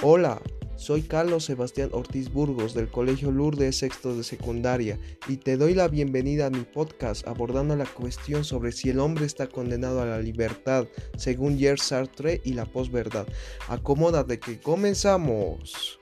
Hola, soy Carlos Sebastián Ortiz Burgos del Colegio Lourdes Sexto de Secundaria y te doy la bienvenida a mi podcast abordando la cuestión sobre si el hombre está condenado a la libertad según Pierre Sartre y la posverdad. Acomódate que comenzamos.